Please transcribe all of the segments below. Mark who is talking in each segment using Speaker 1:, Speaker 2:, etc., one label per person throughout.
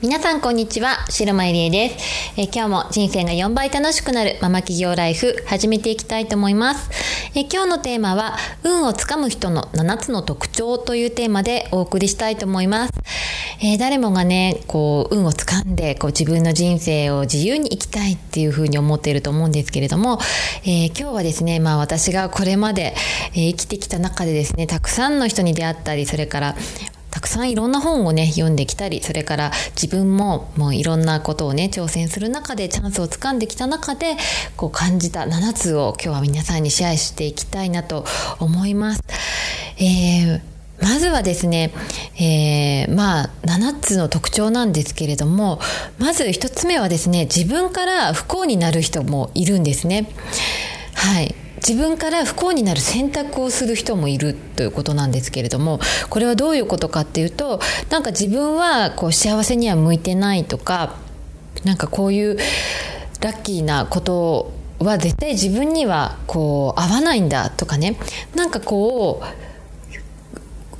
Speaker 1: 皆さんこんにちは、白間入江です、え今日も人生が4倍楽しくなるママ企業ライフ始めていきたいと思います。え今日のテーマは運をつかむ人の7つの特徴というテーマでお送りしたいと思います。えー、誰もがね、こう運をつかんでこう自分の人生を自由に生きたいっていうふうに思っていると思うんですけれども、えー、今日はですね、まあ私がこれまで、え生きてきた中でですね、たくさんの人に出会ったり、それからたくさんいろんな本をね読んできたりそれから自分ももういろんなことをね挑戦する中でチャンスをつかんできた中でこう感じた7つを今日は皆さんにシェアしていきたいなと思います。えーまずはですね、えー、まあ7つの特徴なんですけれどもまず1つ目はですね自分から不幸になる人もいるんですね。はい自分から不幸になる選択をする人もいるということなんですけれどもこれはどういうことかっていうとなんか自分はこう幸せには向いてないとかなんかこういうラッキーなことは絶対自分にはこう合わないんだとかね。なんかこう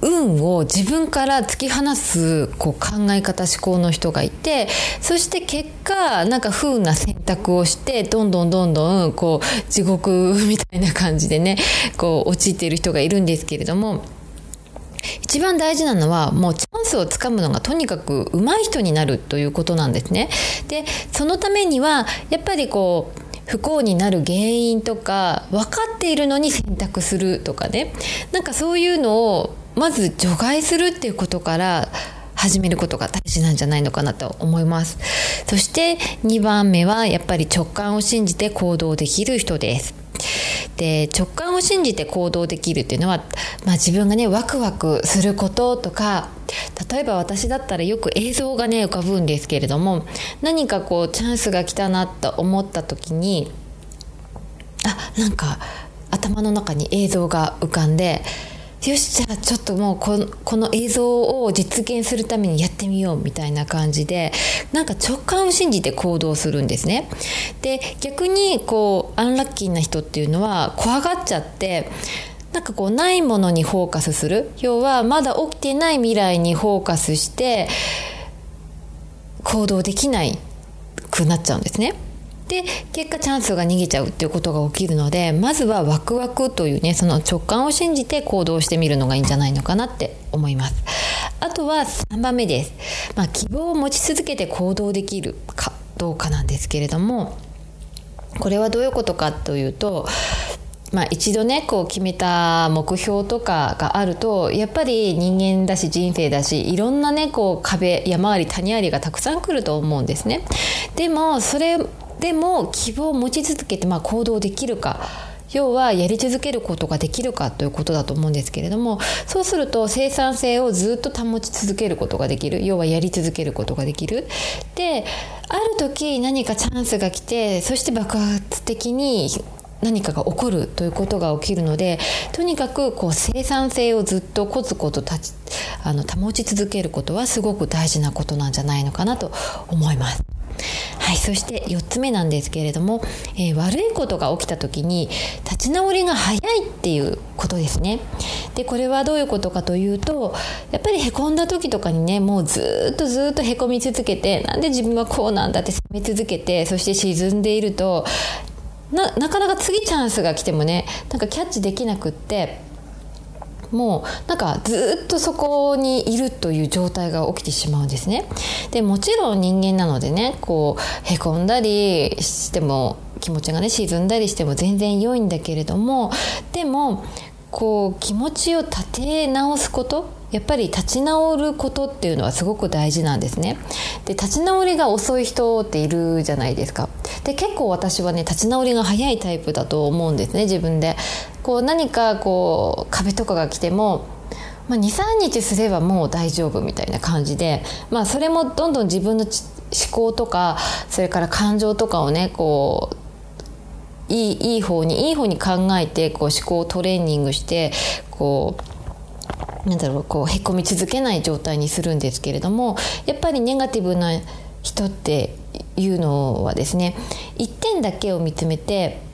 Speaker 1: 運を自分から突き放すこう考え方思考の人がいてそして結果なんか不運な選択をしてどんどんどんどんこう地獄みたいな感じでねこう陥っている人がいるんですけれども一番大事なのはもうチャンスをつかむのがとにかく上手い人になるということなんですね。でそのためにはやっぱりこう不幸になる原因とか分かっているのに選択するとかねなんかそういうのをまず除外するっていうことから始めることが大事なんじゃないのかなと思います。そして2番目はやっぱり直感を信じて行動できる人です。で直感を信じて行動できるっていうのは、まあ、自分がねワクワクすることとか例えば私だったらよく映像がね浮かぶんですけれども何かこうチャンスが来たなと思った時にあなんか頭の中に映像が浮かんでよしじゃあちょっともうこの映像を実現するためにやってみようみたいな感じでなんか直感を信じて行動するんですね。で逆にこうアンラッキーな人っていうのは怖がっちゃってなんかこうないものにフォーカスする要はまだ起きてない未来にフォーカスして行動できないくなっちゃうんですね。で結果チャンスが逃げちゃうっていうことが起きるのでまずはワクワクというねその直感を信じて行動してみるのがいいんじゃないのかなって思いますあとは3番目です、まあ、希望を持ち続けて行動できるかどうかなんですけれどもこれはどういうことかというとまあ、一度ねこう決めた目標とかがあるとやっぱり人間だし人生だしいろんなねこう壁山あり谷ありがたくさん来ると思うんですね。でもそれでも希望を持ち続けてまあ行動できるか要はやり続けることができるかということだと思うんですけれどもそうすると生産性をずっと保ち続けることができる要はやり続けることができるである時何かチャンスが来てそして爆発的に何かが起こるということが起きるのでとにかくこう生産性をずっとコツコツちあの保ち続けることはすごく大事なことなんじゃないのかなと思います。はい、そして4つ目なんですけれども、えー、悪いことが起きた時に立ち直りが早いっていうことですね。でこれはどういうことかというとやっぱりへこんだ時とかにねもうずっとずっとへこみ続けてなんで自分はこうなんだって責め続けてそして沈んでいるとななかなか次チャンスが来てもねなんかキャッチできなくってもうなんかずっとそこにいるという状態が起きてしまうんですね。でもちろん人間なのでねこうへこんだりしても気持ちがね沈んだりしても全然良いんだけれどもでもこう気持ちを立て直すことやっぱり立ち直ることっていうのはすごく大事なんですね。で立ち直りが遅い人っているじゃないですか。で結構私はね立ち直りが早いタイプだと思うんですね自分で。こう何かこう壁とかが来てもまあ、23日すればもう大丈夫みたいな感じで、まあ、それもどんどん自分の思考とかそれから感情とかをねこういいいい方にいい方に考えてこう思考をトレーニングしてこうなんだろうこうへこみ続けない状態にするんですけれどもやっぱりネガティブな人っていうのはですね一点だけを見つめて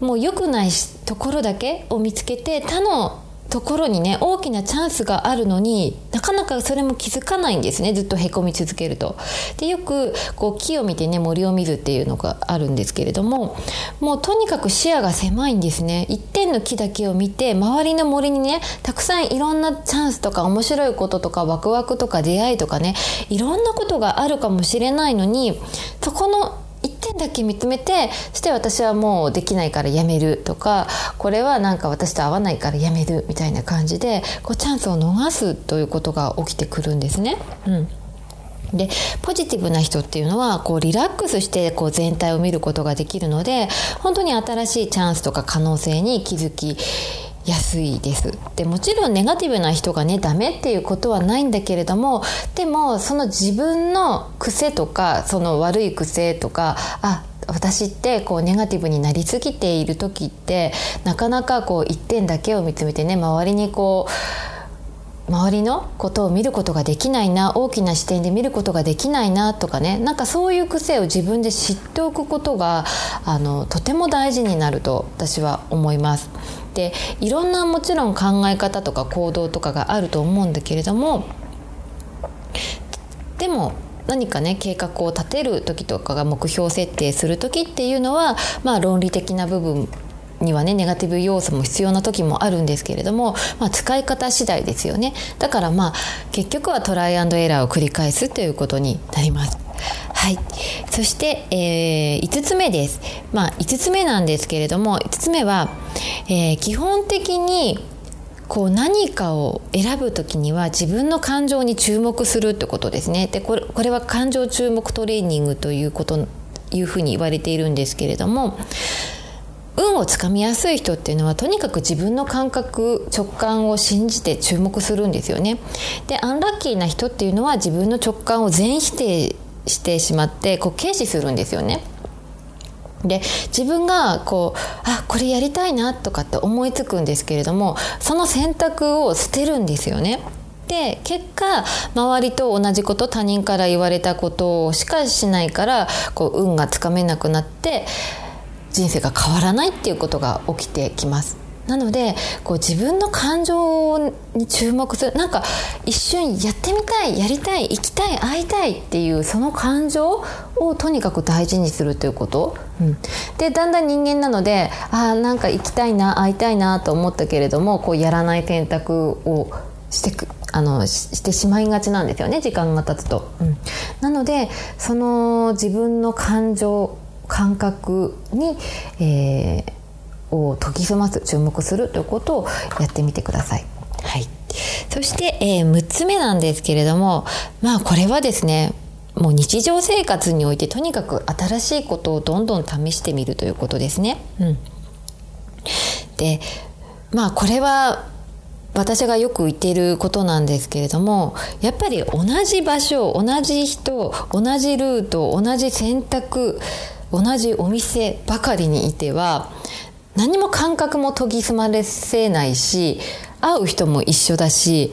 Speaker 1: もう良くないところだけを見つけて他のところにね大きなチャンスがあるのになかなかそれも気づかないんですねずっとへこみ続けると。でよくこう木を見てね森を見るっていうのがあるんですけれどももうとにかく視野が狭いんですね一点の木だけを見て周りの森にねたくさんいろんなチャンスとか面白いこととかワクワクとか出会いとかねいろんなことがあるかもしれないのにそこの一点だけ見つめてそして私はもうできないからやめるとかこれはなんか私と合わないからやめるみたいな感じでこうチャンスを逃すということが起きてくるんですね。うんでポジティブな人っていうのはこうリラックスしてこう全体を見ることができるので本当に新しいチャンスとか可能性に気づき安いですでもちろんネガティブな人がねダメっていうことはないんだけれどもでもその自分の癖とかその悪い癖とかあ私ってこうネガティブになりすぎている時ってなかなかこう一点だけを見つめてね周りにこう周りのことを見ることができないな大きな視点で見ることができないなとかねなんかそういう癖を自分で知っておくことがあのとても大事になると私は思います。でいろんなもちろん考え方とか行動とかがあると思うんだけれどもでも何かね計画を立てる時とかが目標設定する時っていうのはまあ論理的な部分にはねネガティブ要素も必要な時もあるんですけれども、まあ、使い方次第ですよね。だからまあ結局はトライアンドエラーを繰り返すということになります。はい、そして、えー、5つ目です、まあ、5つ目なんですけれども5つ目は、えー、基本的にこう何かを選ぶ時には自分の感情に注目するってことですねでこれこれは感情注目トレーニングというこというふうに言われているんですけれども運をつかみやすい人っていうのはとにかく自分の感覚直感を信じて注目するんですよね。でアンラッキーな人っていうのは自分の直感を全否定してしまってこう軽視するんですよね。で自分がこうあこれやりたいなとかって思いつくんですけれどもその選択を捨てるんですよね。で結果周りと同じこと他人から言われたことをしかしないからこう運がつかめなくなって人生が変わらないっていうことが起きてきます。なのでこう自分の感情に注目するなんか一瞬やってみたいやりたい行きたい会いたいっていうその感情をとにかく大事にするということ、うん、でだんだん人間なのであなんか行きたいな会いたいなと思ったけれどもこうやらない選択をしてくあのしてしまいがちなんですよね時間が経つと。うん、なのでその自分の感情感覚に、えー、を研ぎ澄ます注目するということをやってみてください。はい、そして、えー、6つ目なんですけれどもまあこれはですねもう日常生活においてとにかく新しいことをどんどん試してみるということですね。うん、でまあこれは私がよく言っていることなんですけれどもやっぱり同じ場所同じ人同じルート同じ選択同じお店ばかりにいては何も感覚も研ぎ澄まれせないし会う人も一緒だし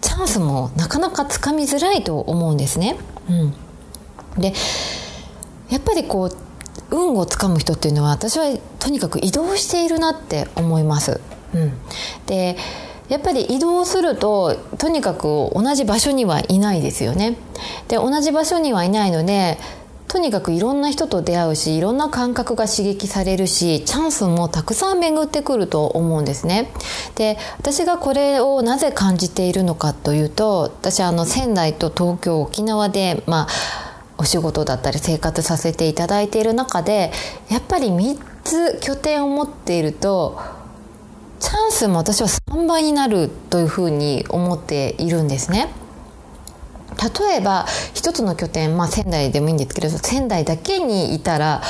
Speaker 1: チャンスもなかなかつかみづらいと思うんですね。うん、でやっぱりこう運をつかむ人っていうのは私はとにかく移動しているなって思います。うん、でやっぱり移動するととにかく同じ場所にはいないですよね。で同じ場所にはいないのでとにかくいろんな人と出会うしいろんな感覚が刺激されるしチャンスもたくさん巡ってくると思うんですね。で私がこれをなぜ感じているのかというと私あの仙台と東京沖縄でまあお仕事だったり生活させていただいている中でやっぱり3つ拠点を持っているとチャンスも私は3倍になるというふうに思っているんですね。例えば一つの拠点、まあ、仙台でもいいんですけど仙台だけにいたら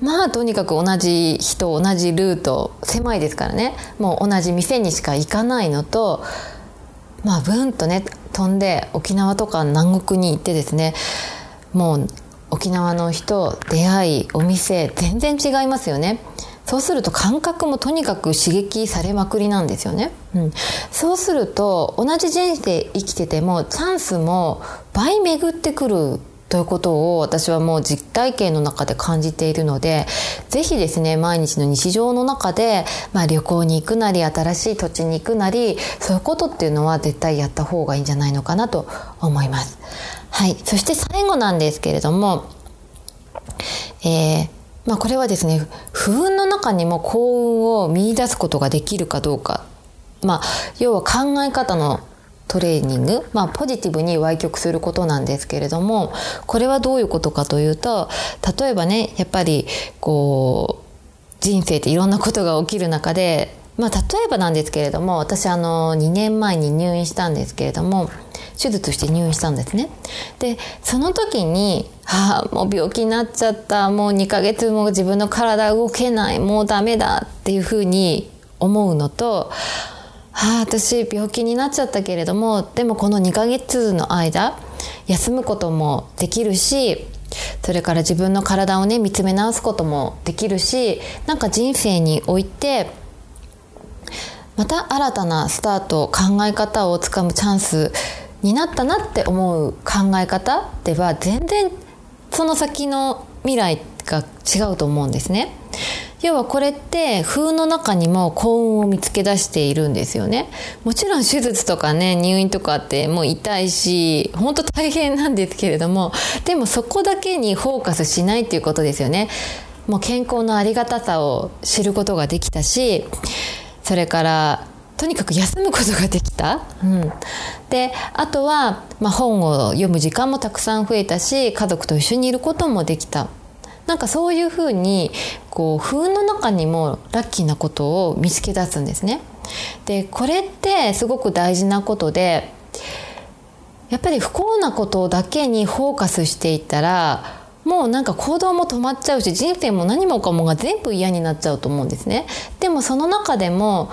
Speaker 1: まあとにかく同じ人同じルート狭いですからねもう同じ店にしか行かないのとまあブンとね飛んで沖縄とか南国に行ってですねもう沖縄の人出会いお店全然違いますよね。そうすると感覚もとにかく刺激されまくりなんですよね。うん、そうすると同じ人生生きててもチャンスも倍巡ってくるということを私はもう実体験の中で感じているのでぜひですね毎日の日常の中で、まあ、旅行に行くなり新しい土地に行くなりそういうことっていうのは絶対やった方がいいんじゃないのかなと思います。はい、そして最後なんですけれども、えーまあ、これはですね不運の中にも幸運を見いだすことができるかどうか、まあ、要は考え方のトレーニング、まあ、ポジティブに歪曲することなんですけれどもこれはどういうことかというと例えばねやっぱりこう人生っていろんなことが起きる中で、まあ、例えばなんですけれども私あの2年前に入院したんですけれども手術して入院したんですね。でその時に「ああもう病気になっちゃったもう2ヶ月も自分の体動けないもうダメだ」っていうふうに思うのと「ああ私病気になっちゃったけれどもでもこの2ヶ月の間休むこともできるしそれから自分の体をね見つめ直すこともできるしなんか人生においてまた新たなスタート考え方をつかむチャンスになったなって思う考え方では全然その先の未来が違うと思うんですね。要はこれって風の中にも幸運を見つけ出しているんですよねもちろん手術とかね入院とかってもう痛いし本当大変なんですけれどもでもそこだけにフォーカスしないっていうことですよねもう健康のありがたさを知ることができたしそれからとにかく休むことができた、うん、であとは、まあ、本を読む時間もたくさん増えたし家族と一緒にいることもできた。なんかそういうふうにこう不運の中にもラッキーなことを見つけ出すんですね。でこれってすごく大事なことでやっぱり不幸なことだけにフォーカスしていったらもうなんか行動も止まっちゃうし人生も何もかもが全部嫌になっちゃうと思うんですね。でもその中でも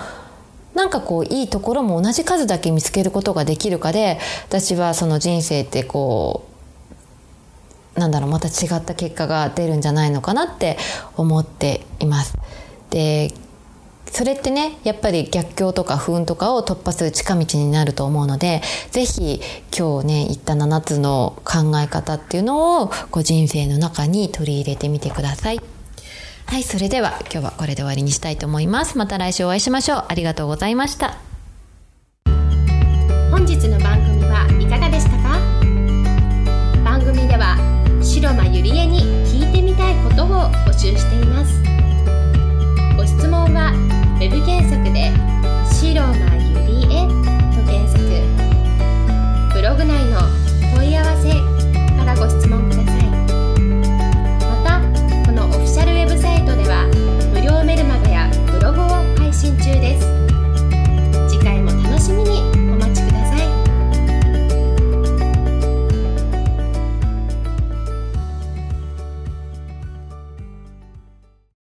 Speaker 1: なんかこういいところも同じ数だけ見つけることができるかで私はその人生ってこうなんだろうまた違った結果が出るんじゃないのかなって思っています。でそれってねやっぱり逆境とか不運とかを突破する近道になると思うので是非今日ね言った7つの考え方っていうのをこう人生の中に取り入れてみてください。はい、それでは今日はこれで終わりにしたいと思います。また来週お会いしましょう。ありがとうございました。
Speaker 2: 本日の番組はいかがでしたか？番組では白間ゆりえに聞いてみたいことを募集しています。質問は Web 検索で「シロー